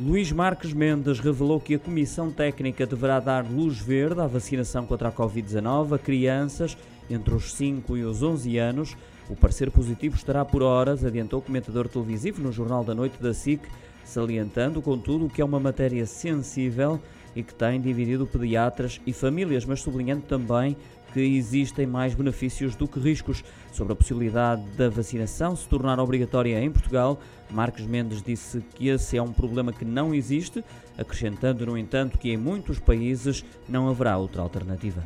Luís Marques Mendes revelou que a Comissão Técnica deverá dar luz verde à vacinação contra a Covid-19 a crianças entre os 5 e os 11 anos. O parecer positivo estará por horas, adiantou o comentador televisivo no Jornal da Noite da SIC, salientando, contudo, que é uma matéria sensível e que tem dividido pediatras e famílias, mas sublinhando também que existem mais benefícios do que riscos. Sobre a possibilidade da vacinação se tornar obrigatória em Portugal, Marcos Mendes disse que esse é um problema que não existe, acrescentando, no entanto, que em muitos países não haverá outra alternativa.